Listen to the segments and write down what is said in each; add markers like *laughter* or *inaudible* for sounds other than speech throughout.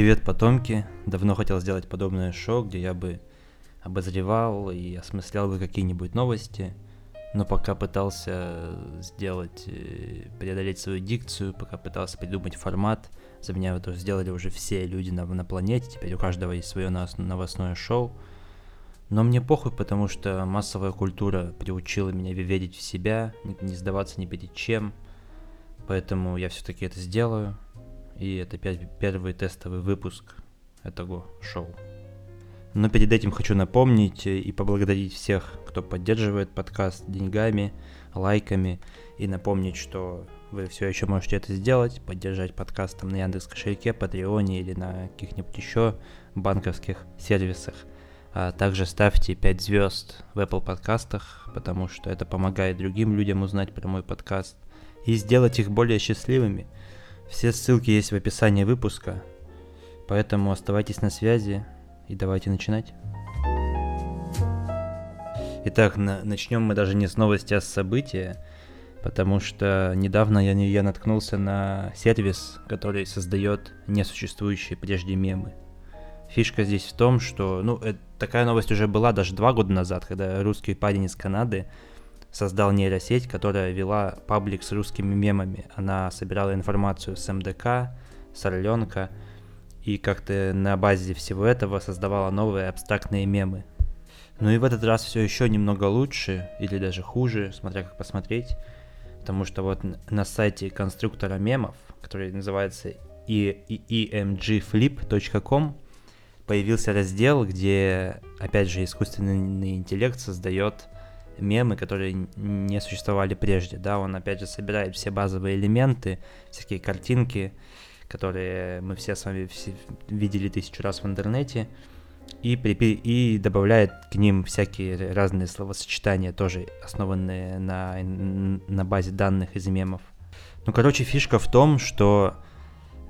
Привет, потомки! Давно хотел сделать подобное шоу, где я бы обозревал и осмыслял бы какие-нибудь новости, но пока пытался сделать, э, преодолеть свою дикцию, пока пытался придумать формат, за меня это сделали уже все люди на, на планете, теперь у каждого есть свое новостное шоу. Но мне похуй, потому что массовая культура приучила меня верить в себя, не, сдаваться ни перед чем, поэтому я все-таки это сделаю. И это первый тестовый выпуск этого шоу. Но перед этим хочу напомнить и поблагодарить всех, кто поддерживает подкаст деньгами, лайками, и напомнить, что вы все еще можете это сделать, поддержать подкаст там на Яндекс кошельке, Патреоне или на каких-нибудь еще банковских сервисах. А также ставьте 5 звезд в Apple подкастах, потому что это помогает другим людям узнать про мой подкаст и сделать их более счастливыми – все ссылки есть в описании выпуска, поэтому оставайтесь на связи и давайте начинать. Итак, на, начнем мы даже не с новости, а с события, потому что недавно я, я наткнулся на сервис, который создает несуществующие прежде мемы. Фишка здесь в том, что, ну, это, такая новость уже была даже два года назад, когда русский парень из Канады создал нейросеть, которая вела паблик с русскими мемами. Она собирала информацию с МДК, с Орленка, и как-то на базе всего этого создавала новые абстрактные мемы. Ну и в этот раз все еще немного лучше, или даже хуже, смотря как посмотреть, потому что вот на сайте конструктора мемов, который называется emgflip.com, появился раздел, где, опять же, искусственный интеллект создает мемы, которые не существовали прежде, да, он опять же собирает все базовые элементы, всякие картинки, которые мы все с вами все видели тысячу раз в интернете, и, припи- и добавляет к ним всякие разные словосочетания, тоже основанные на, на базе данных из мемов. Ну, короче, фишка в том, что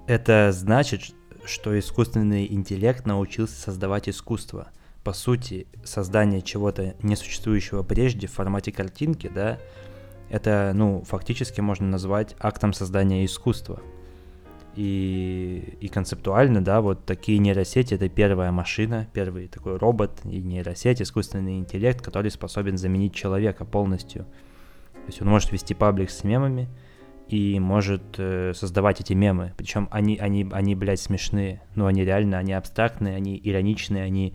это значит, что искусственный интеллект научился создавать искусство – по сути, создание чего-то несуществующего прежде в формате картинки, да, это, ну, фактически можно назвать актом создания искусства. И, и концептуально, да, вот такие нейросети — это первая машина, первый такой робот и нейросеть, искусственный интеллект, который способен заменить человека полностью. То есть он может вести паблик с мемами и может э, создавать эти мемы. Причем они, они, они, блядь, смешные. Ну, они реально, они абстрактные, они ироничные, они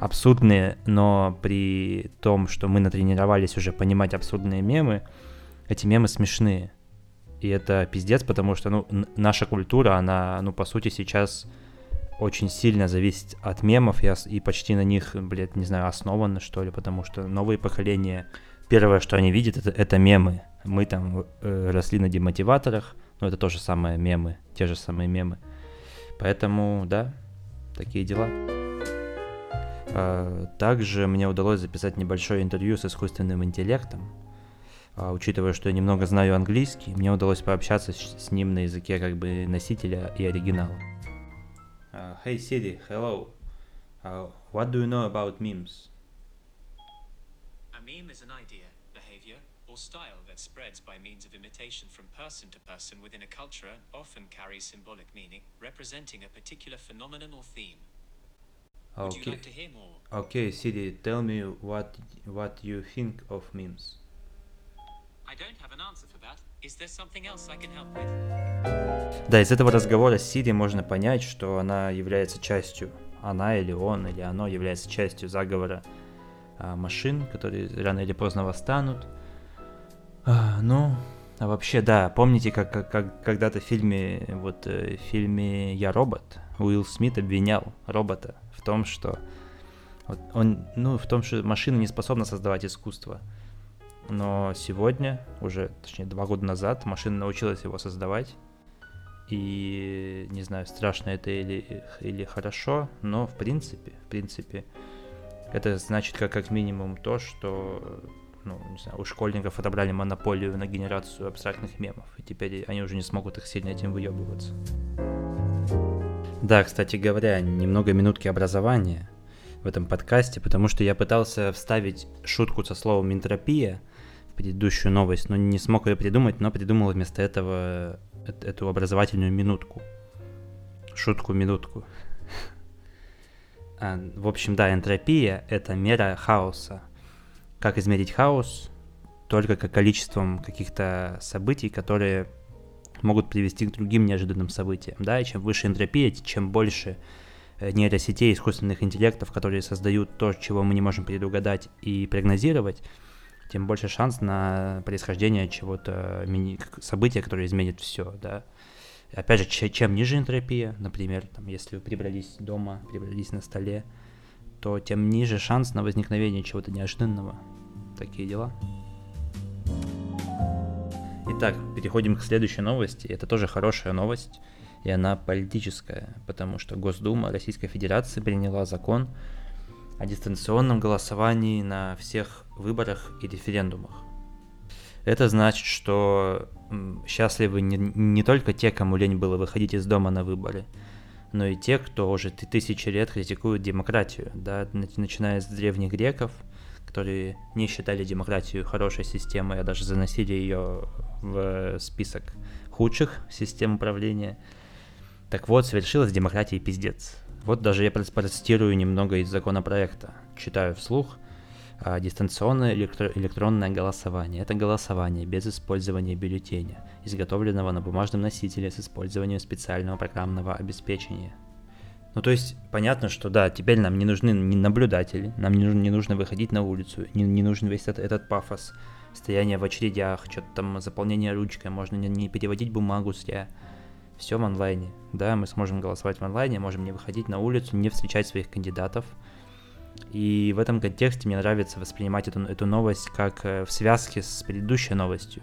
абсурдные, но при том, что мы натренировались уже понимать абсурдные мемы, эти мемы смешные. И это пиздец, потому что, ну, наша культура, она, ну, по сути, сейчас очень сильно зависит от мемов и, и почти на них, блядь, не знаю, основано, что ли, потому что новые поколения, первое, что они видят, это, это мемы. Мы там э, росли на демотиваторах, но это тоже самое мемы, те же самые мемы. Поэтому, да, такие дела. А, также мне удалось записать небольшое интервью с искусственным интеллектом. А, учитывая, что я немного знаю английский, мне удалось пообщаться с ним на языке как бы носителя и оригинала. Uh, hey Siri, hello. Uh, what do you know about memes? A meme is an idea, behavior, or style that spreads by means of imitation from person to person within a culture and often carries symbolic meaning, representing a particular phenomenon or theme. Okay. Okay, Siri, tell me what what you think of memes. I don't have an answer for that. Is there something else I can help with? Да, из этого разговора с Сири можно понять, что она является частью, она или он, или оно является частью заговора а, машин, которые рано или поздно восстанут. А, ну, а вообще, да, помните, как, как, как когда-то в фильме, вот э, в фильме «Я робот» Уилл Смит обвинял робота том, что он, ну, в том, что машина не способна создавать искусство. Но сегодня, уже, точнее, два года назад, машина научилась его создавать. И не знаю, страшно это или, или хорошо, но в принципе, в принципе, это значит как, как минимум то, что ну, не знаю, у школьников отобрали монополию на генерацию абстрактных мемов, и теперь они уже не смогут их сильно этим выебываться. Да, кстати говоря, немного минутки образования в этом подкасте, потому что я пытался вставить шутку со словом «энтропия» в предыдущую новость, но не смог ее придумать, но придумал вместо этого эту образовательную минутку. шутку-минутку. А, в общем, да, энтропия — это мера хаоса. Как измерить хаос? Только как количеством каких-то событий, которые могут привести к другим неожиданным событиям. Да, и чем выше энтропия, чем больше э, нейросетей, искусственных интеллектов, которые создают то, чего мы не можем предугадать и прогнозировать, тем больше шанс на происхождение чего-то, события, которое изменит все, да. Опять же, чем ниже энтропия, например, там, если вы прибрались дома, прибрались на столе, то тем ниже шанс на возникновение чего-то неожиданного. Такие дела. Итак, переходим к следующей новости. Это тоже хорошая новость, и она политическая, потому что Госдума Российской Федерации приняла закон о дистанционном голосовании на всех выборах и референдумах. Это значит, что счастливы не, не только те, кому лень было выходить из дома на выборы, но и те, кто уже тысячи лет критикует демократию, да, начиная с древних греков, которые не считали демократию хорошей системой, а даже заносили ее в список худших систем управления. Так вот, совершилась демократия пиздец. Вот даже я процитирую немного из законопроекта. Читаю вслух. А, дистанционное электро- электронное голосование. Это голосование без использования бюллетеня, изготовленного на бумажном носителе с использованием специального программного обеспечения. Ну, то есть, понятно, что да, теперь нам не нужны наблюдатели, нам не нужно, не нужно выходить на улицу, не, не нужен весь этот, этот пафос, стояние в очередях, что-то там заполнение ручкой, можно не, не переводить бумагу зря. Все в онлайне. Да, мы сможем голосовать в онлайне, можем не выходить на улицу, не встречать своих кандидатов, и в этом контексте мне нравится воспринимать эту, эту новость как э, в связке с предыдущей новостью.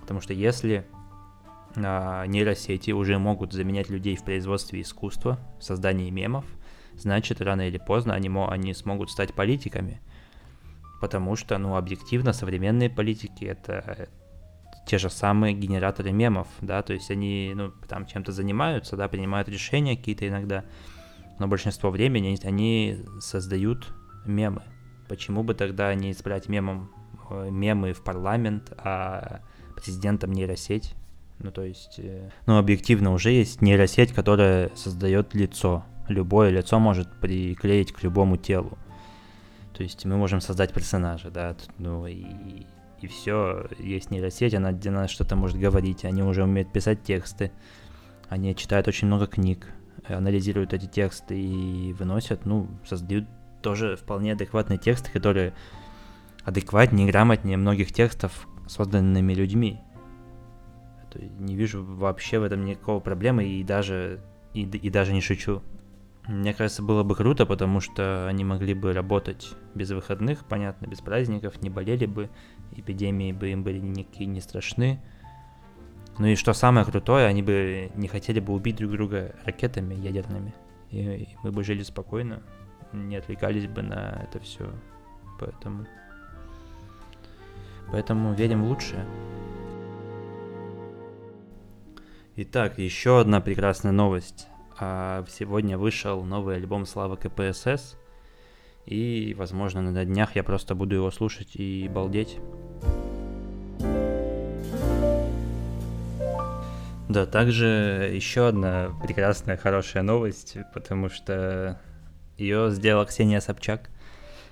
Потому что если нейросети уже могут заменять людей в производстве искусства, в создании мемов, значит, рано или поздно они, они смогут стать политиками. Потому что, ну, объективно, современные политики — это те же самые генераторы мемов, да, то есть они, ну, там чем-то занимаются, да, принимают решения какие-то иногда, но большинство времени они создают мемы. Почему бы тогда не избрать мемом э, мемы в парламент, а президентом нейросеть? Ну, то есть, э, ну, объективно уже есть нейросеть, которая создает лицо. Любое лицо может приклеить к любому телу. То есть мы можем создать персонажа, да, ну и, и все, есть нейросеть, она, она что-то может говорить, они уже умеют писать тексты, они читают очень много книг, анализируют эти тексты и выносят, ну, создают тоже вполне адекватные тексты, которые адекватнее грамотнее многих текстов, созданными людьми. Это не вижу вообще в этом никакого проблемы и даже, и, и даже не шучу. Мне кажется, было бы круто, потому что они могли бы работать без выходных, понятно, без праздников, не болели бы, эпидемии бы им были никакие не страшны. Ну и что самое крутое, они бы не хотели бы убить друг друга ракетами ядерными. И, и мы бы жили спокойно, не отвлекались бы на это все. Поэтому... Поэтому верим в лучшее. Итак, еще одна прекрасная новость. А, сегодня вышел новый альбом Слава КПСС. И, возможно, на днях я просто буду его слушать и балдеть. Да, также еще одна прекрасная, хорошая новость, потому что ее сделала Ксения Собчак.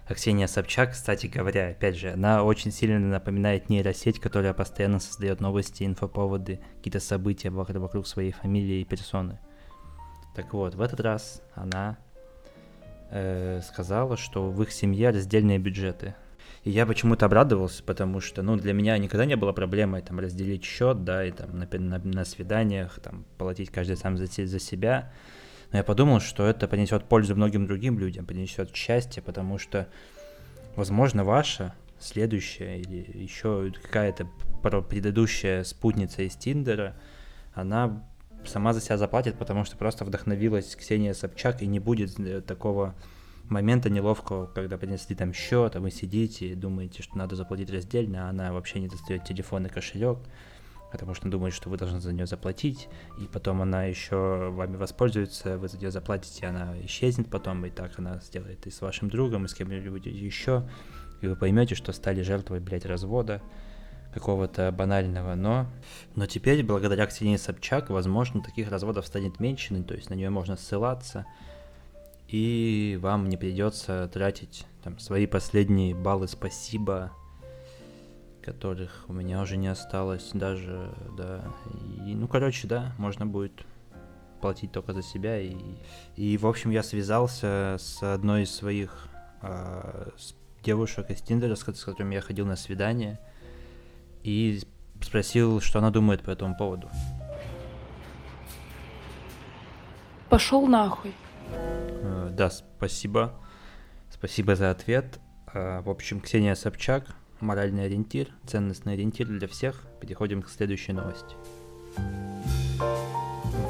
А Ксения Собчак, кстати говоря, опять же, она очень сильно напоминает нейросеть, которая постоянно создает новости, инфоповоды, какие-то события вокруг своей фамилии и персоны. Так вот, в этот раз она э, сказала, что в их семье раздельные бюджеты. И я почему-то обрадовался, потому что, ну, для меня никогда не было проблемой там разделить счет, да, и там на, на, на свиданиях там платить каждый сам за, за себя. Но я подумал, что это принесет пользу многим другим людям, принесет счастье, потому что, возможно, ваша следующая или еще какая-то предыдущая спутница из Тиндера, она сама за себя заплатит, потому что просто вдохновилась Ксения Собчак и не будет э, такого момента неловкого, когда принесли там счет, а вы сидите и думаете, что надо заплатить раздельно, а она вообще не достает телефон и кошелек, потому что думает, что вы должны за нее заплатить, и потом она еще вами воспользуется, вы за нее заплатите, она исчезнет потом, и так она сделает и с вашим другом, и с кем-нибудь еще, и вы поймете, что стали жертвой, блядь, развода, какого-то банального, но... Но теперь, благодаря Ксении Собчак, возможно, таких разводов станет меньше, ну, то есть на нее можно ссылаться, и вам не придется тратить там свои последние баллы спасибо, которых у меня уже не осталось даже, да. И, ну, короче, да, можно будет платить только за себя. И, и в общем, я связался с одной из своих э, девушек из Тиндера, с, с которыми я ходил на свидание, и спросил, что она думает по этому поводу. Пошел нахуй. Э, да, спасибо. Спасибо за ответ. Э, в общем, Ксения Собчак, моральный ориентир, ценностный ориентир для всех. Переходим к следующей новости.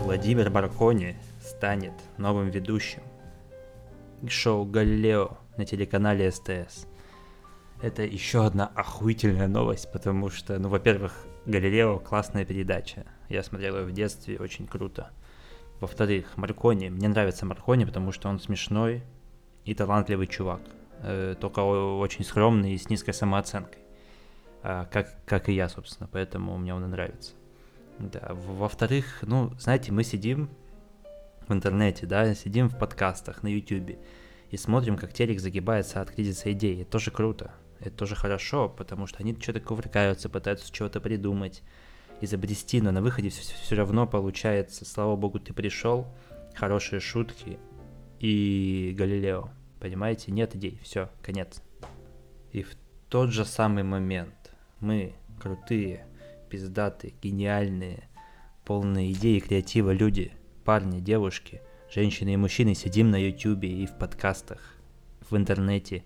Владимир Маркони станет новым ведущим шоу «Галилео» на телеканале СТС. Это еще одна охуительная новость, потому что, ну, во-первых, «Галилео» классная передача. Я смотрел ее в детстве, очень круто. Во-вторых, Маркони. Мне нравится Маркони, потому что он смешной и талантливый чувак. Э, только очень скромный и с низкой самооценкой. А, как, как и я, собственно. Поэтому мне он и нравится. Да, во-вторых, ну, знаете, мы сидим в интернете, да, сидим в подкастах на YouTube и смотрим, как телек загибается от кризиса идей. Это тоже круто, это тоже хорошо, потому что они что-то увлекаются, пытаются чего-то придумать, изобрести, но на выходе все, все равно получается, слава богу, ты пришел, хорошие шутки и Галилео, понимаете, нет идей, все, конец. И в тот же самый момент мы, крутые, пиздатые, гениальные, полные идеи, креатива люди, парни, девушки, женщины и мужчины сидим на ютюбе и в подкастах, в интернете,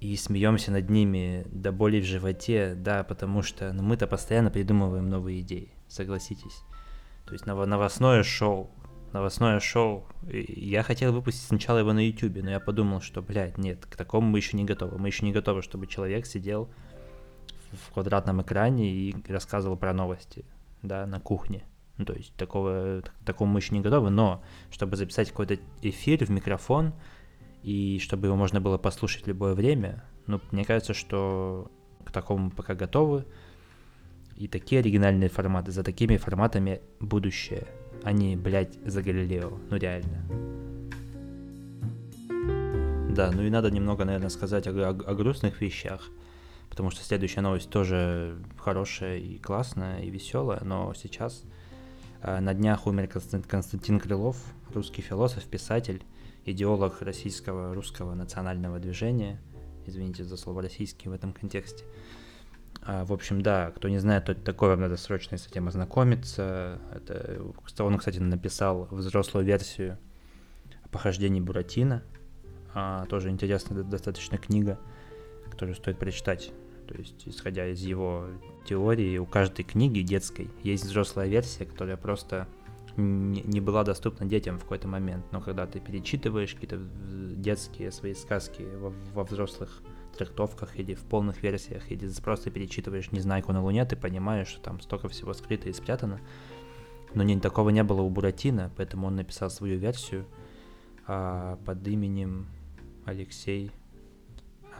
и смеемся над ними до боли в животе, да, потому что ну, мы-то постоянно придумываем новые идеи, согласитесь. То есть новостное шоу, новостное шоу. Я хотел выпустить сначала его на YouTube, но я подумал, что, блядь, нет, к такому мы еще не готовы. Мы еще не готовы, чтобы человек сидел в квадратном экране и рассказывал про новости, да, на кухне. Ну, то есть такого, к такому мы еще не готовы, но чтобы записать какой-то эфир в микрофон, и чтобы его можно было послушать в любое время, ну, мне кажется, что к такому пока готовы. И такие оригинальные форматы, за такими форматами будущее, а не, блядь, за Галилео, ну реально. Да, ну и надо немного, наверное, сказать о, о, о грустных вещах потому что следующая новость тоже хорошая и классная, и веселая, но сейчас э, на днях умер Константин Крылов, русский философ, писатель, идеолог российского русского национального движения. Извините за слово российский в этом контексте. А, в общем, да, кто не знает, то это такое, вам надо срочно с этим ознакомиться. Это, он, кстати, написал взрослую версию похождений Буратино. А, тоже интересная достаточно книга, которую стоит прочитать. То есть, исходя из его теории, у каждой книги детской есть взрослая версия, которая просто не была доступна детям в какой-то момент. Но когда ты перечитываешь какие-то детские свои сказки во, во взрослых трактовках или в полных версиях, или просто перечитываешь «Незнайку на Луне», ты понимаешь, что там столько всего скрыто и спрятано. Но не, такого не было у Буратино, поэтому он написал свою версию а, под именем Алексей...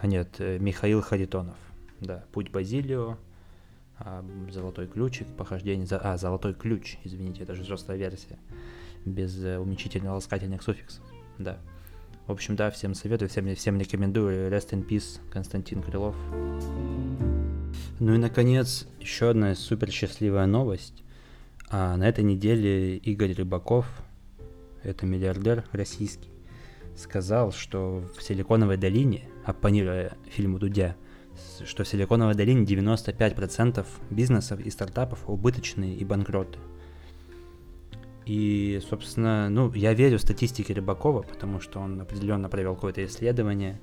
А нет, э, Михаил Харитонов. Да, «Путь Базилио», а, «Золотой ключик», «Похождение...» за... А, «Золотой ключ», извините, это же взрослая версия, без э, уменьшительно-ласкательных суффиксов, да. В общем, да, всем советую, всем, всем рекомендую. Rest in peace, Константин Крылов. Ну и, наконец, еще одна супер счастливая новость. А на этой неделе Игорь Рыбаков, это миллиардер российский, сказал, что в Силиконовой долине, оппонируя фильму Дудя, что в Силиконовой долине 95% бизнесов и стартапов убыточные и банкроты. И, собственно, ну, я верю статистике Рыбакова, потому что он определенно провел какое-то исследование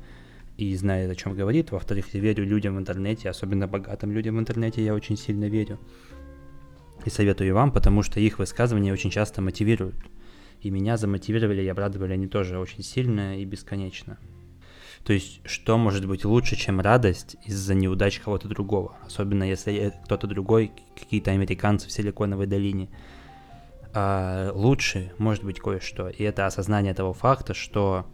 и знает, о чем говорит. Во-вторых, я верю людям в интернете, особенно богатым людям в интернете, я очень сильно верю. И советую вам, потому что их высказывания очень часто мотивируют. И меня замотивировали и обрадовали они тоже очень сильно и бесконечно. То есть, что может быть лучше, чем радость из-за неудач кого-то другого? Особенно если кто-то другой, какие-то американцы в Силиконовой долине. А лучше может быть кое-что. И это осознание того факта, что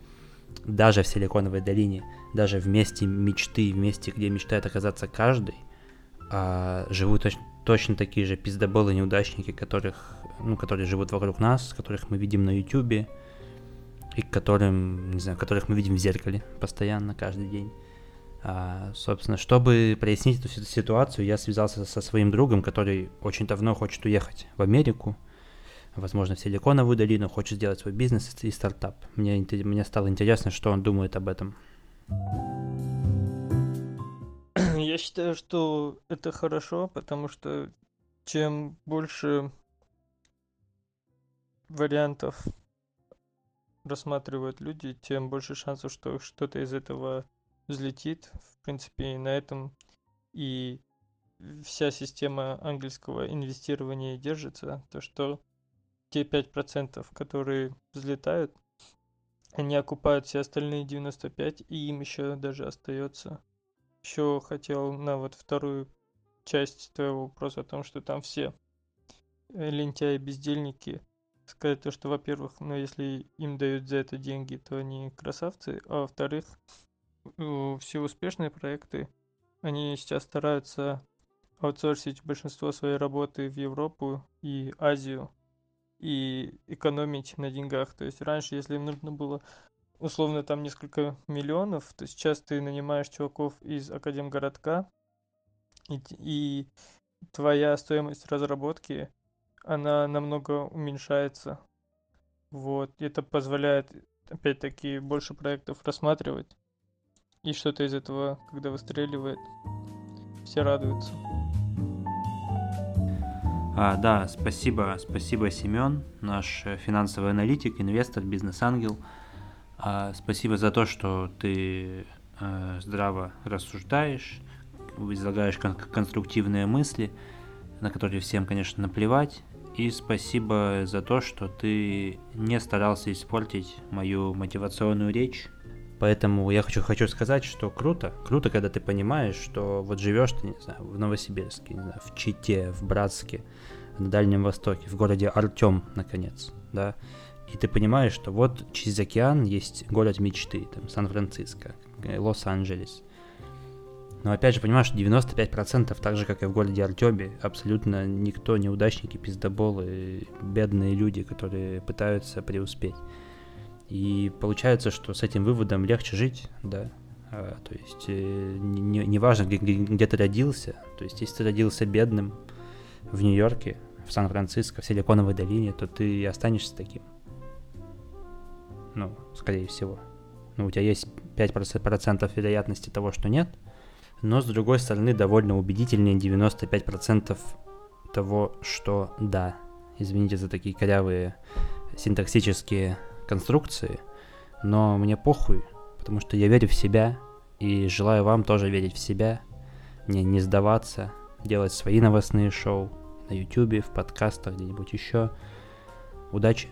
даже в Силиконовой долине, даже в месте мечты, в месте, где мечтает оказаться каждый, а живут точ- точно такие же пиздоболы неудачники, которых, ну, которые живут вокруг нас, которых мы видим на Ютубе, и которым, не знаю, которых мы видим в зеркале постоянно, каждый день. А, собственно, чтобы прояснить эту ситуацию, я связался со своим другом, который очень давно хочет уехать в Америку, возможно, в Силиконовую долину, хочет сделать свой бизнес и стартап. Мне, мне стало интересно, что он думает об этом. *clears throat* Я считаю, что это хорошо, потому что чем больше вариантов рассматривают люди, тем больше шансов, что что-то из этого взлетит. В принципе, на этом и вся система английского инвестирования держится. То, что те 5%, которые взлетают, они окупают все остальные 95, и им еще даже остается. Еще хотел на вот вторую часть твоего вопроса о том, что там все лентяи, бездельники, сказать то, что, во-первых, ну, если им дают за это деньги, то они красавцы, а во-вторых, все успешные проекты, они сейчас стараются аутсорсить большинство своей работы в Европу и Азию и экономить на деньгах. То есть раньше, если им нужно было условно там несколько миллионов, то сейчас ты нанимаешь чуваков из Академгородка, и, и твоя стоимость разработки, она намного уменьшается. Вот, это позволяет, опять-таки, больше проектов рассматривать. И что-то из этого, когда выстреливает, все радуются. А, да, спасибо, спасибо, Семен, наш э, финансовый аналитик, инвестор, бизнес-ангел. А, спасибо за то, что ты а, здраво рассуждаешь, излагаешь кон- конструктивные мысли, на которые всем, конечно, наплевать. И спасибо за то, что ты не старался испортить мою мотивационную речь. Поэтому я хочу, хочу сказать, что круто, круто, когда ты понимаешь, что вот живешь ты, не знаю, в Новосибирске, не знаю, в Чите, в Братске, на Дальнем Востоке, в городе Артем, наконец, да, и ты понимаешь, что вот через океан есть город мечты, там, Сан-Франциско, э, Лос-Анджелес. Но опять же, понимаешь, 95% так же, как и в городе Артеме, абсолютно никто, неудачники, пиздоболы, бедные люди, которые пытаются преуспеть. И получается, что с этим выводом легче жить, да. А, то есть э, не, не важно, где, где ты родился. То есть если ты родился бедным в Нью-Йорке, в Сан-Франциско, в Силиконовой долине, то ты и останешься таким. Ну, скорее всего. Ну, у тебя есть 5% вероятности того, что нет, но с другой стороны довольно убедительнее 95% того, что да. Извините за такие корявые синтаксические конструкции, но мне похуй, потому что я верю в себя и желаю вам тоже верить в себя, не, не сдаваться, делать свои новостные шоу на YouTube, в подкастах, где-нибудь еще. Удачи!